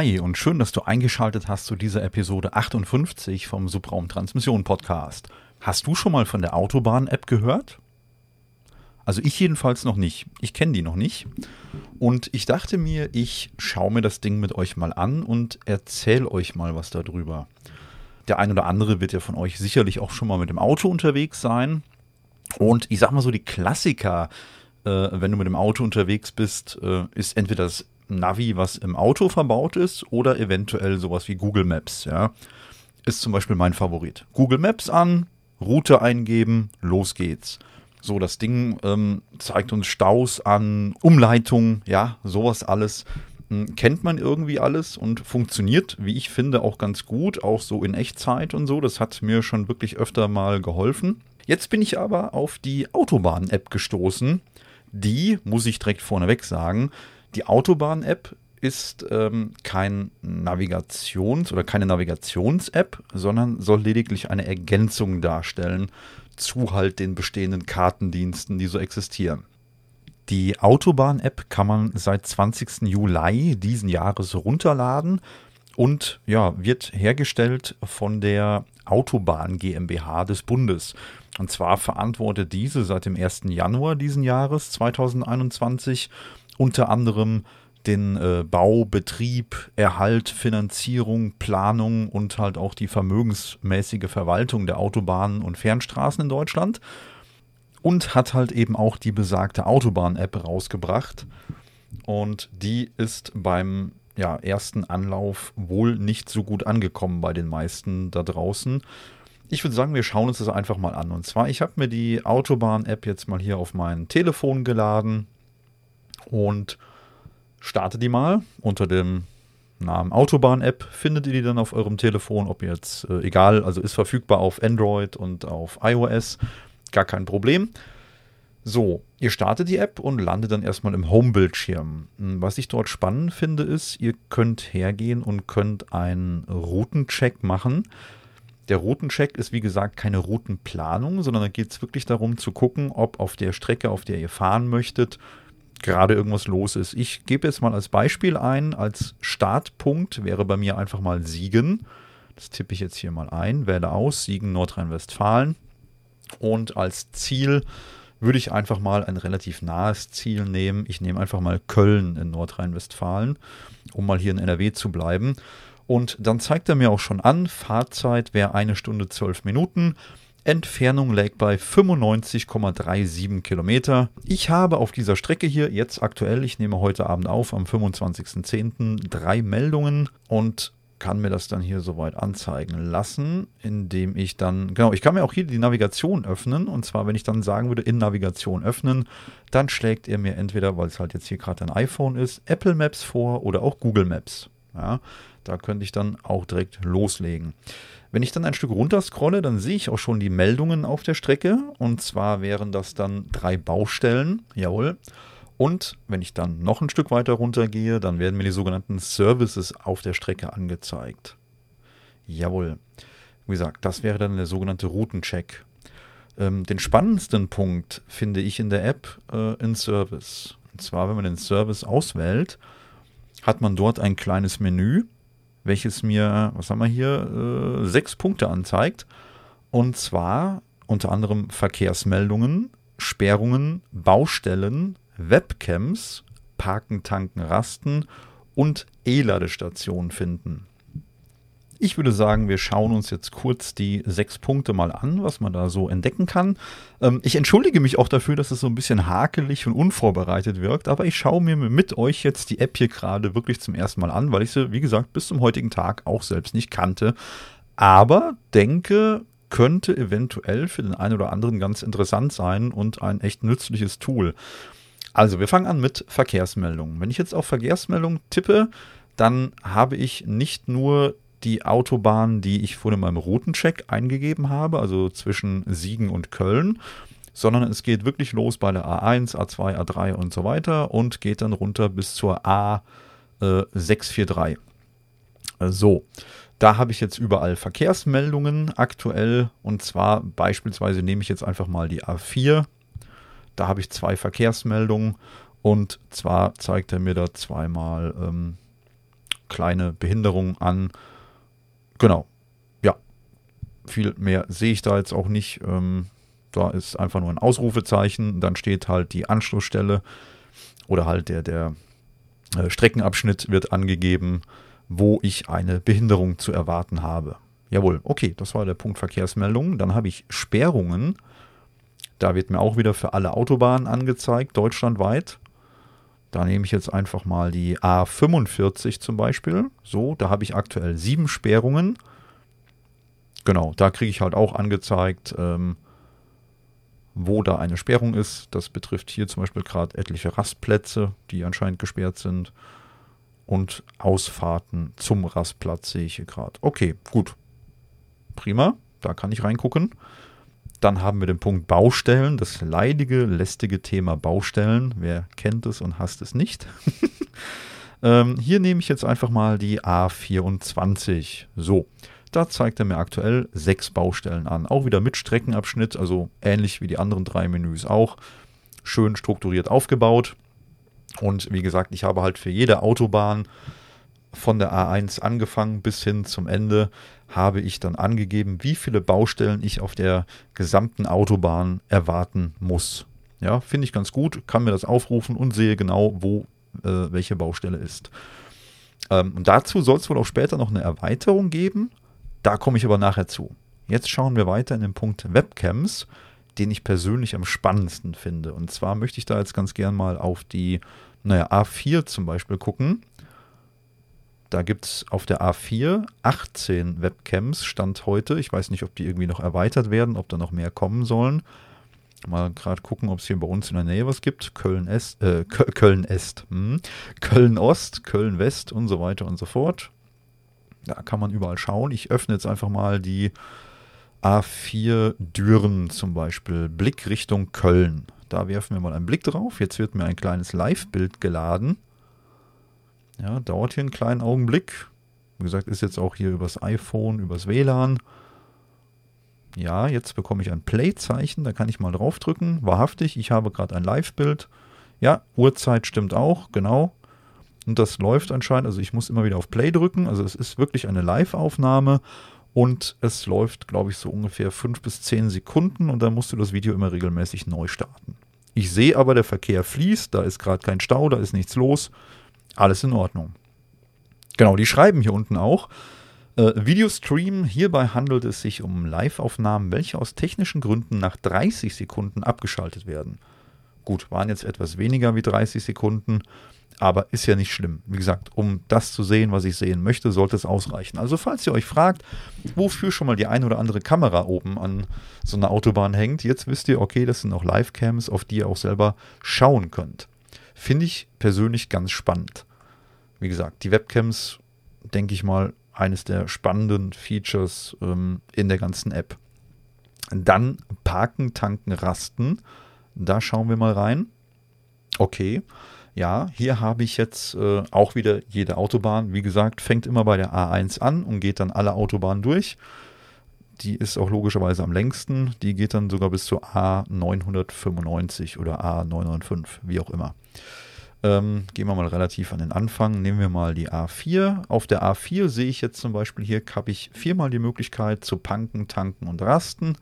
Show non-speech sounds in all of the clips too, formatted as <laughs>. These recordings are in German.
Hi und schön, dass du eingeschaltet hast zu dieser Episode 58 vom Subraum Transmission Podcast. Hast du schon mal von der Autobahn-App gehört? Also ich jedenfalls noch nicht. Ich kenne die noch nicht. Und ich dachte mir, ich schaue mir das Ding mit euch mal an und erzähle euch mal was darüber. Der ein oder andere wird ja von euch sicherlich auch schon mal mit dem Auto unterwegs sein. Und ich sag mal so, die Klassiker, äh, wenn du mit dem Auto unterwegs bist, äh, ist entweder das Navi, was im Auto verbaut ist, oder eventuell sowas wie Google Maps, ja. Ist zum Beispiel mein Favorit. Google Maps an, Route eingeben, los geht's. So, das Ding ähm, zeigt uns Staus an, Umleitung, ja, sowas alles. Hm, kennt man irgendwie alles und funktioniert, wie ich finde, auch ganz gut, auch so in Echtzeit und so. Das hat mir schon wirklich öfter mal geholfen. Jetzt bin ich aber auf die Autobahn-App gestoßen. Die, muss ich direkt vorneweg sagen, die Autobahn-App ist ähm, kein Navigations- oder keine Navigations-App, sondern soll lediglich eine Ergänzung darstellen zu halt den bestehenden Kartendiensten, die so existieren. Die Autobahn-App kann man seit 20. Juli diesen Jahres runterladen und ja, wird hergestellt von der Autobahn GmbH des Bundes. Und zwar verantwortet diese seit dem 1. Januar diesen Jahres 2021 unter anderem den äh, Bau, Betrieb, Erhalt, Finanzierung, Planung und halt auch die vermögensmäßige Verwaltung der Autobahnen und Fernstraßen in Deutschland. Und hat halt eben auch die besagte Autobahn-App rausgebracht. Und die ist beim ja, ersten Anlauf wohl nicht so gut angekommen bei den meisten da draußen. Ich würde sagen, wir schauen uns das einfach mal an. Und zwar, ich habe mir die Autobahn-App jetzt mal hier auf mein Telefon geladen und starte die mal unter dem Namen Autobahn-App. Findet ihr die dann auf eurem Telefon, ob jetzt, äh, egal, also ist verfügbar auf Android und auf iOS, gar kein Problem. So, ihr startet die App und landet dann erstmal im Home-Bildschirm. Hm, was ich dort spannend finde, ist, ihr könnt hergehen und könnt einen Routencheck machen. Der Routencheck ist wie gesagt keine Routenplanung, sondern da geht es wirklich darum zu gucken, ob auf der Strecke, auf der ihr fahren möchtet, gerade irgendwas los ist. Ich gebe jetzt mal als Beispiel ein, als Startpunkt wäre bei mir einfach mal Siegen. Das tippe ich jetzt hier mal ein, wähle aus, Siegen Nordrhein-Westfalen. Und als Ziel würde ich einfach mal ein relativ nahes Ziel nehmen. Ich nehme einfach mal Köln in Nordrhein-Westfalen, um mal hier in NRW zu bleiben. Und dann zeigt er mir auch schon an, Fahrzeit wäre eine Stunde zwölf Minuten. Entfernung lag bei 95,37 Kilometer. Ich habe auf dieser Strecke hier jetzt aktuell, ich nehme heute Abend auf, am 25.10. drei Meldungen und kann mir das dann hier soweit anzeigen lassen, indem ich dann, genau, ich kann mir auch hier die Navigation öffnen und zwar, wenn ich dann sagen würde, in Navigation öffnen, dann schlägt er mir entweder, weil es halt jetzt hier gerade ein iPhone ist, Apple Maps vor oder auch Google Maps. Ja, da könnte ich dann auch direkt loslegen. Wenn ich dann ein Stück runter scrolle, dann sehe ich auch schon die Meldungen auf der Strecke. Und zwar wären das dann drei Baustellen. Jawohl. Und wenn ich dann noch ein Stück weiter runter gehe, dann werden mir die sogenannten Services auf der Strecke angezeigt. Jawohl. Wie gesagt, das wäre dann der sogenannte Routencheck. Ähm, den spannendsten Punkt finde ich in der App äh, in Service. Und zwar, wenn man den Service auswählt, hat man dort ein kleines Menü welches mir, was haben wir hier, äh, sechs Punkte anzeigt. Und zwar unter anderem Verkehrsmeldungen, Sperrungen, Baustellen, Webcams, Parken, Tanken, Rasten und E-Ladestationen finden. Ich würde sagen, wir schauen uns jetzt kurz die sechs Punkte mal an, was man da so entdecken kann. Ähm, ich entschuldige mich auch dafür, dass es so ein bisschen hakelig und unvorbereitet wirkt, aber ich schaue mir mit euch jetzt die App hier gerade wirklich zum ersten Mal an, weil ich sie, wie gesagt, bis zum heutigen Tag auch selbst nicht kannte. Aber denke, könnte eventuell für den einen oder anderen ganz interessant sein und ein echt nützliches Tool. Also, wir fangen an mit Verkehrsmeldungen. Wenn ich jetzt auf Verkehrsmeldungen tippe, dann habe ich nicht nur die Autobahn, die ich vorhin in meinem Routencheck eingegeben habe, also zwischen Siegen und Köln, sondern es geht wirklich los bei der A1, A2, A3 und so weiter und geht dann runter bis zur A643. Äh, so, Da habe ich jetzt überall Verkehrsmeldungen aktuell und zwar beispielsweise nehme ich jetzt einfach mal die A4. Da habe ich zwei Verkehrsmeldungen und zwar zeigt er mir da zweimal ähm, kleine Behinderungen an. Genau. Ja. Viel mehr sehe ich da jetzt auch nicht. Ähm, da ist einfach nur ein Ausrufezeichen. Dann steht halt die Anschlussstelle oder halt der, der äh, Streckenabschnitt wird angegeben wo ich eine Behinderung zu erwarten habe. Jawohl, okay, das war der Punkt Verkehrsmeldungen. Dann habe ich Sperrungen. Da wird mir auch wieder für alle Autobahnen angezeigt, deutschlandweit. Da nehme ich jetzt einfach mal die A45 zum Beispiel. So, da habe ich aktuell sieben Sperrungen. Genau, da kriege ich halt auch angezeigt, ähm, wo da eine Sperrung ist. Das betrifft hier zum Beispiel gerade etliche Rastplätze, die anscheinend gesperrt sind und Ausfahrten zum Rastplatz sehe ich hier gerade. Okay, gut. Prima, da kann ich reingucken. Dann haben wir den Punkt Baustellen, das leidige, lästige Thema Baustellen. Wer kennt es und hasst es nicht? <laughs> ähm, hier nehme ich jetzt einfach mal die A24. So, da zeigt er mir aktuell sechs Baustellen an. Auch wieder mit Streckenabschnitt, also ähnlich wie die anderen drei Menüs auch. Schön strukturiert aufgebaut. Und wie gesagt, ich habe halt für jede Autobahn von der A1 angefangen bis hin zum Ende habe ich dann angegeben, wie viele Baustellen ich auf der gesamten Autobahn erwarten muss. Ja, finde ich ganz gut, kann mir das aufrufen und sehe genau, wo äh, welche Baustelle ist. Ähm, und dazu soll es wohl auch später noch eine Erweiterung geben. Da komme ich aber nachher zu. Jetzt schauen wir weiter in den Punkt Webcams, den ich persönlich am spannendsten finde. Und zwar möchte ich da jetzt ganz gern mal auf die naja, A4 zum Beispiel gucken, da gibt es auf der A4 18 Webcams, Stand heute. Ich weiß nicht, ob die irgendwie noch erweitert werden, ob da noch mehr kommen sollen. Mal gerade gucken, ob es hier bei uns in der Nähe was gibt. Köln-Est, äh, Köln-Est, hm. Köln-Ost, Köln-West und so weiter und so fort. Da kann man überall schauen. Ich öffne jetzt einfach mal die A4 Düren zum Beispiel. Blick Richtung Köln. Da werfen wir mal einen Blick drauf. Jetzt wird mir ein kleines Live-Bild geladen. Ja, dauert hier einen kleinen Augenblick. Wie gesagt, ist jetzt auch hier übers iPhone, übers WLAN. Ja, jetzt bekomme ich ein Play-Zeichen. Da kann ich mal draufdrücken. Wahrhaftig, ich habe gerade ein Live-Bild. Ja, Uhrzeit stimmt auch, genau. Und das läuft anscheinend. Also ich muss immer wieder auf Play drücken. Also es ist wirklich eine Live-Aufnahme und es läuft, glaube ich, so ungefähr fünf bis zehn Sekunden und dann musst du das Video immer regelmäßig neu starten. Ich sehe aber, der Verkehr fließt, da ist gerade kein Stau, da ist nichts los, alles in Ordnung. Genau, die schreiben hier unten auch. Äh, Videostream, hierbei handelt es sich um Live-Aufnahmen, welche aus technischen Gründen nach 30 Sekunden abgeschaltet werden. Gut, waren jetzt etwas weniger wie 30 Sekunden, aber ist ja nicht schlimm. Wie gesagt, um das zu sehen, was ich sehen möchte, sollte es ausreichen. Also falls ihr euch fragt, wofür schon mal die ein oder andere Kamera oben an so einer Autobahn hängt, jetzt wisst ihr, okay, das sind auch Livecams, auf die ihr auch selber schauen könnt. Finde ich persönlich ganz spannend. Wie gesagt, die Webcams, denke ich mal, eines der spannenden Features ähm, in der ganzen App. Dann Parken, Tanken, Rasten. Da schauen wir mal rein. Okay. Ja, hier habe ich jetzt äh, auch wieder jede Autobahn. Wie gesagt, fängt immer bei der A1 an und geht dann alle Autobahnen durch. Die ist auch logischerweise am längsten. Die geht dann sogar bis zur A995 oder A995, wie auch immer. Ähm, gehen wir mal relativ an den Anfang. Nehmen wir mal die A4. Auf der A4 sehe ich jetzt zum Beispiel hier, habe ich viermal die Möglichkeit zu panken, tanken und rasten.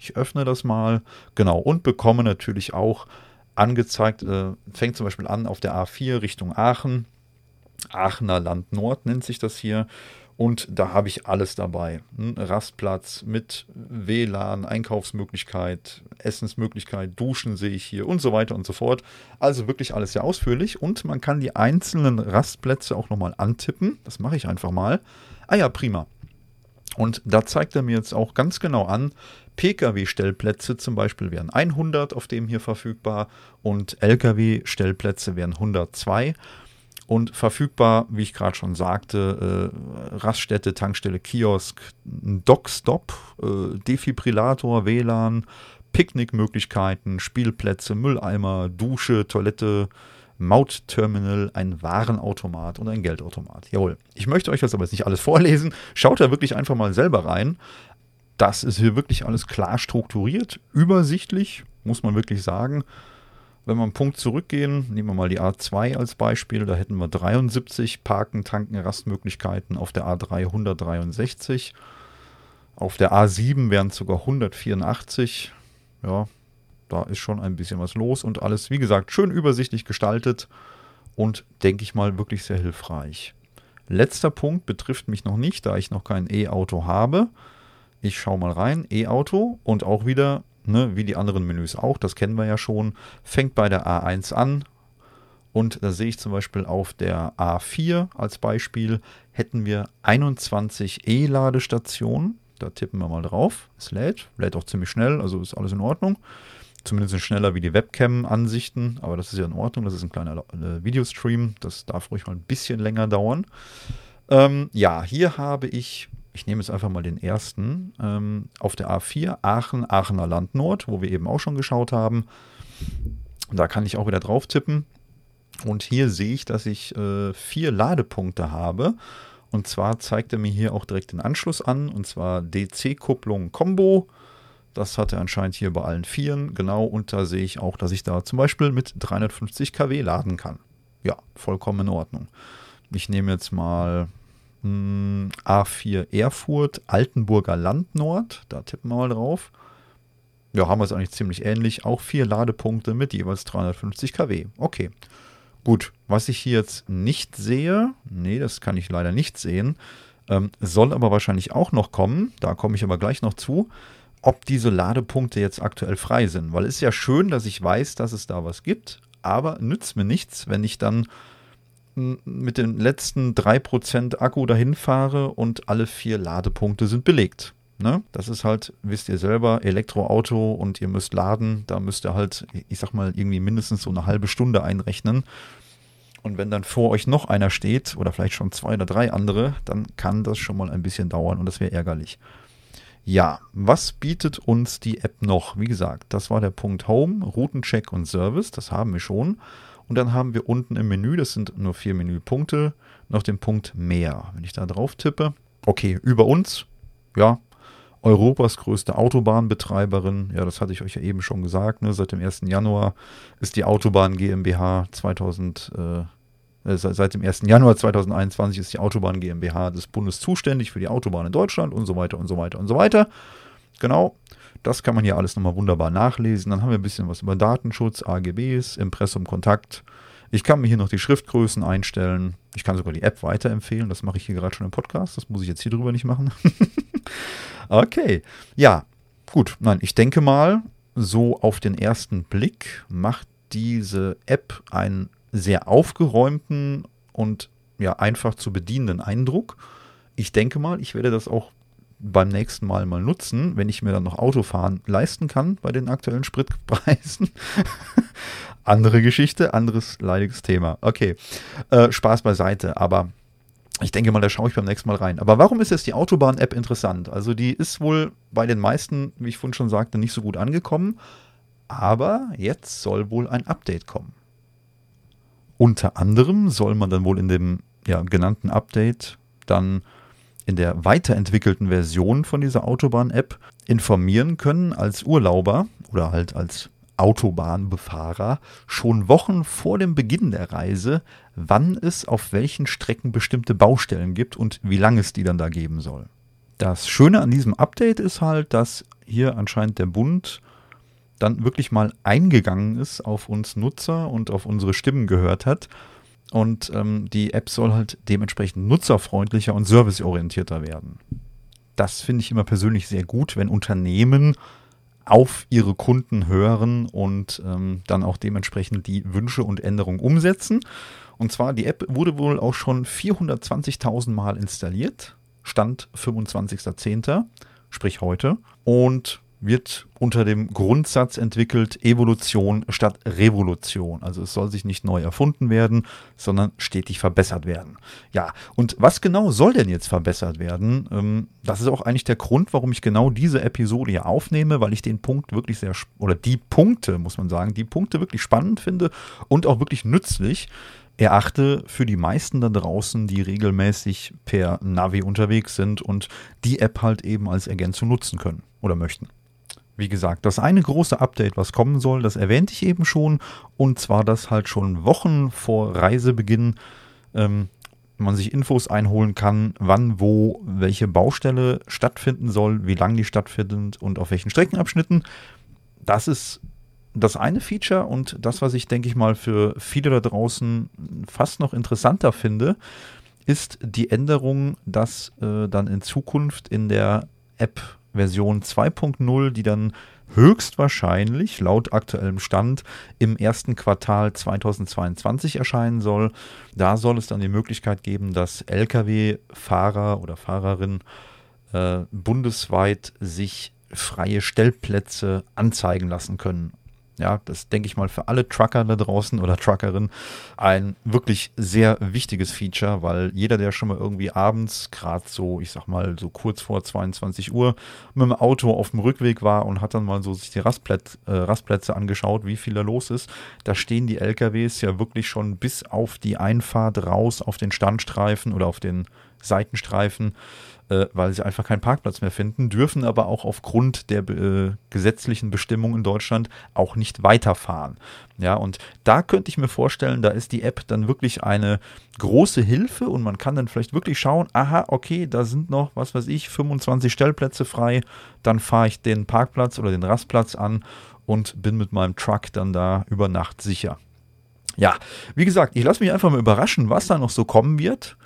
Ich öffne das mal. Genau. Und bekomme natürlich auch angezeigt, äh, fängt zum Beispiel an auf der A4 Richtung Aachen. Aachener Land Nord nennt sich das hier. Und da habe ich alles dabei. Ein Rastplatz mit WLAN, Einkaufsmöglichkeit, Essensmöglichkeit, Duschen sehe ich hier und so weiter und so fort. Also wirklich alles sehr ausführlich. Und man kann die einzelnen Rastplätze auch nochmal antippen. Das mache ich einfach mal. Ah ja, prima. Und da zeigt er mir jetzt auch ganz genau an, Pkw-Stellplätze zum Beispiel wären 100 auf dem hier verfügbar und Lkw-Stellplätze wären 102. Und verfügbar, wie ich gerade schon sagte, äh, Raststätte, Tankstelle, Kiosk, Dockstop, äh, Defibrillator, WLAN, Picknickmöglichkeiten, Spielplätze, Mülleimer, Dusche, Toilette, Mautterminal, ein Warenautomat und ein Geldautomat. Jawohl. Ich möchte euch das aber jetzt nicht alles vorlesen. Schaut da wirklich einfach mal selber rein. Das ist hier wirklich alles klar strukturiert, übersichtlich, muss man wirklich sagen. Wenn wir einen Punkt zurückgehen, nehmen wir mal die A2 als Beispiel, da hätten wir 73 Parken, Tanken, Rastmöglichkeiten, auf der A3 163, auf der A7 wären es sogar 184. Ja, da ist schon ein bisschen was los und alles, wie gesagt, schön übersichtlich gestaltet und denke ich mal wirklich sehr hilfreich. Letzter Punkt betrifft mich noch nicht, da ich noch kein E-Auto habe. Ich schaue mal rein, E-Auto und auch wieder, ne, wie die anderen Menüs auch, das kennen wir ja schon, fängt bei der A1 an. Und da sehe ich zum Beispiel auf der A4 als Beispiel hätten wir 21 E-Ladestationen. Da tippen wir mal drauf. Es lädt, lädt auch ziemlich schnell, also ist alles in Ordnung zumindest schneller wie die Webcam-Ansichten, aber das ist ja in Ordnung, das ist ein kleiner äh, Videostream, das darf ruhig mal ein bisschen länger dauern. Ähm, ja, hier habe ich, ich nehme jetzt einfach mal den ersten, ähm, auf der A4 Aachen, Aachener Land Nord, wo wir eben auch schon geschaut haben. Da kann ich auch wieder drauf tippen. Und hier sehe ich, dass ich äh, vier Ladepunkte habe. Und zwar zeigt er mir hier auch direkt den Anschluss an, und zwar DC-Kupplung Combo das hat er anscheinend hier bei allen Vieren. Genau, und da sehe ich auch, dass ich da zum Beispiel mit 350 kW laden kann. Ja, vollkommen in Ordnung. Ich nehme jetzt mal hm, A4 Erfurt, Altenburger Land Nord. Da tippen wir mal drauf. Ja, haben wir es eigentlich ziemlich ähnlich. Auch vier Ladepunkte mit jeweils 350 kW. Okay. Gut, was ich hier jetzt nicht sehe, nee, das kann ich leider nicht sehen, ähm, soll aber wahrscheinlich auch noch kommen. Da komme ich aber gleich noch zu ob diese Ladepunkte jetzt aktuell frei sind. Weil es ist ja schön, dass ich weiß, dass es da was gibt, aber nützt mir nichts, wenn ich dann mit den letzten 3% Akku dahin fahre und alle vier Ladepunkte sind belegt. Ne? Das ist halt, wisst ihr selber, Elektroauto und ihr müsst laden. Da müsst ihr halt, ich sag mal, irgendwie mindestens so eine halbe Stunde einrechnen. Und wenn dann vor euch noch einer steht oder vielleicht schon zwei oder drei andere, dann kann das schon mal ein bisschen dauern und das wäre ärgerlich. Ja, was bietet uns die App noch? Wie gesagt, das war der Punkt Home, Routencheck und Service, das haben wir schon. Und dann haben wir unten im Menü, das sind nur vier Menüpunkte, noch den Punkt Mehr. Wenn ich da drauf tippe, okay, über uns, ja, Europas größte Autobahnbetreiberin, ja, das hatte ich euch ja eben schon gesagt, ne, seit dem 1. Januar ist die Autobahn GmbH 2000, äh, äh, seit dem 1. Januar 2021 ist die Autobahn GmbH des Bundes zuständig für die Autobahn in Deutschland und so weiter und so weiter und so weiter. Genau, das kann man hier alles nochmal wunderbar nachlesen. Dann haben wir ein bisschen was über Datenschutz, AGBs, Impressum, Kontakt. Ich kann mir hier noch die Schriftgrößen einstellen. Ich kann sogar die App weiterempfehlen. Das mache ich hier gerade schon im Podcast. Das muss ich jetzt hier drüber nicht machen. <laughs> okay. Ja, gut. Nein, ich denke mal, so auf den ersten Blick macht diese App einen sehr aufgeräumten und ja einfach zu bedienenden Eindruck. Ich denke mal, ich werde das auch beim nächsten Mal mal nutzen, wenn ich mir dann noch Autofahren leisten kann bei den aktuellen Spritpreisen. <laughs> Andere Geschichte, anderes leidiges Thema. Okay, äh, Spaß beiseite, aber ich denke mal, da schaue ich beim nächsten Mal rein. Aber warum ist jetzt die Autobahn-App interessant? Also die ist wohl bei den meisten, wie ich vorhin schon sagte, nicht so gut angekommen. Aber jetzt soll wohl ein Update kommen. Unter anderem soll man dann wohl in dem ja, genannten Update dann in der weiterentwickelten Version von dieser Autobahn-App informieren können als Urlauber oder halt als Autobahnbefahrer schon Wochen vor dem Beginn der Reise, wann es auf welchen Strecken bestimmte Baustellen gibt und wie lange es die dann da geben soll. Das Schöne an diesem Update ist halt, dass hier anscheinend der Bund dann wirklich mal eingegangen ist auf uns Nutzer und auf unsere Stimmen gehört hat. Und ähm, die App soll halt dementsprechend nutzerfreundlicher und serviceorientierter werden. Das finde ich immer persönlich sehr gut, wenn Unternehmen auf ihre Kunden hören und ähm, dann auch dementsprechend die Wünsche und Änderungen umsetzen. Und zwar, die App wurde wohl auch schon 420.000 Mal installiert, Stand 25.10., sprich heute. Und wird unter dem Grundsatz entwickelt, Evolution statt Revolution. Also es soll sich nicht neu erfunden werden, sondern stetig verbessert werden. Ja, und was genau soll denn jetzt verbessert werden? Ähm, das ist auch eigentlich der Grund, warum ich genau diese Episode hier aufnehme, weil ich den Punkt wirklich sehr, oder die Punkte, muss man sagen, die Punkte wirklich spannend finde und auch wirklich nützlich erachte für die meisten da draußen, die regelmäßig per Navi unterwegs sind und die App halt eben als Ergänzung nutzen können oder möchten. Wie gesagt, das eine große Update, was kommen soll, das erwähnte ich eben schon. Und zwar, dass halt schon Wochen vor Reisebeginn ähm, man sich Infos einholen kann, wann, wo, welche Baustelle stattfinden soll, wie lang die stattfindet und auf welchen Streckenabschnitten. Das ist das eine Feature und das, was ich, denke ich mal, für viele da draußen fast noch interessanter finde, ist die Änderung, dass äh, dann in Zukunft in der App Version 2.0, die dann höchstwahrscheinlich laut aktuellem Stand im ersten Quartal 2022 erscheinen soll. Da soll es dann die Möglichkeit geben, dass Lkw-Fahrer oder Fahrerinnen äh, bundesweit sich freie Stellplätze anzeigen lassen können ja, das denke ich mal für alle Trucker da draußen oder Truckerinnen ein wirklich sehr wichtiges Feature, weil jeder, der schon mal irgendwie abends, gerade so, ich sag mal, so kurz vor 22 Uhr mit dem Auto auf dem Rückweg war und hat dann mal so sich die Rastplätze, äh, Rastplätze angeschaut, wie viel da los ist, da stehen die LKWs ja wirklich schon bis auf die Einfahrt raus auf den Standstreifen oder auf den Seitenstreifen äh, weil sie einfach keinen Parkplatz mehr finden, dürfen aber auch aufgrund der äh, gesetzlichen Bestimmungen in Deutschland auch nicht weiterfahren. Ja, und da könnte ich mir vorstellen, da ist die App dann wirklich eine große Hilfe und man kann dann vielleicht wirklich schauen, aha, okay, da sind noch, was weiß ich, 25 Stellplätze frei, dann fahre ich den Parkplatz oder den Rastplatz an und bin mit meinem Truck dann da über Nacht sicher. Ja, wie gesagt, ich lasse mich einfach mal überraschen, was da noch so kommen wird.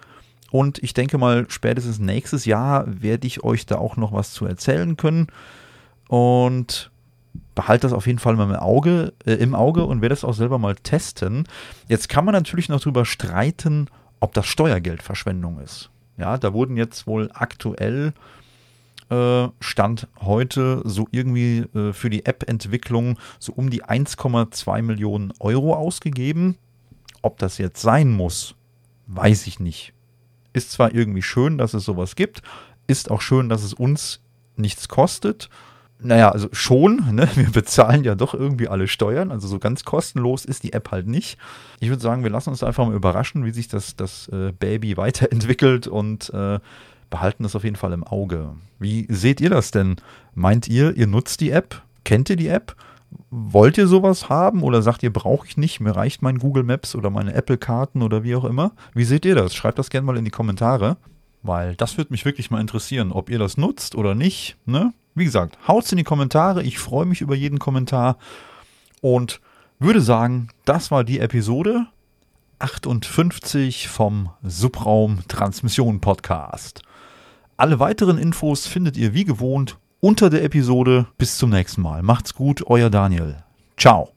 Und ich denke mal, spätestens nächstes Jahr werde ich euch da auch noch was zu erzählen können. Und behalte das auf jeden Fall mal im Auge, äh, im Auge und werde es auch selber mal testen. Jetzt kann man natürlich noch darüber streiten, ob das Steuergeldverschwendung ist. Ja, da wurden jetzt wohl aktuell äh, Stand heute so irgendwie äh, für die App-Entwicklung so um die 1,2 Millionen Euro ausgegeben. Ob das jetzt sein muss, weiß ich nicht. Ist zwar irgendwie schön, dass es sowas gibt, ist auch schön, dass es uns nichts kostet. Naja, also schon, <laughs> ne? wir bezahlen ja doch irgendwie alle Steuern, also so ganz kostenlos ist die App halt nicht. Ich würde sagen, wir lassen uns einfach mal überraschen, wie sich das, das äh, Baby weiterentwickelt und äh, behalten das auf jeden Fall im Auge. Wie seht ihr das denn? Meint ihr, ihr nutzt die App? Kennt ihr die App? Wollt ihr sowas haben oder sagt ihr, brauche ich nicht, mir reicht mein Google Maps oder meine Apple-Karten oder wie auch immer? Wie seht ihr das? Schreibt das gerne mal in die Kommentare, weil das würde mich wirklich mal interessieren, ob ihr das nutzt oder nicht. Ne? Wie gesagt, haut's in die Kommentare, ich freue mich über jeden Kommentar und würde sagen, das war die Episode 58 vom Subraum Transmission Podcast. Alle weiteren Infos findet ihr wie gewohnt unter der Episode. Bis zum nächsten Mal. Macht's gut, euer Daniel. Ciao.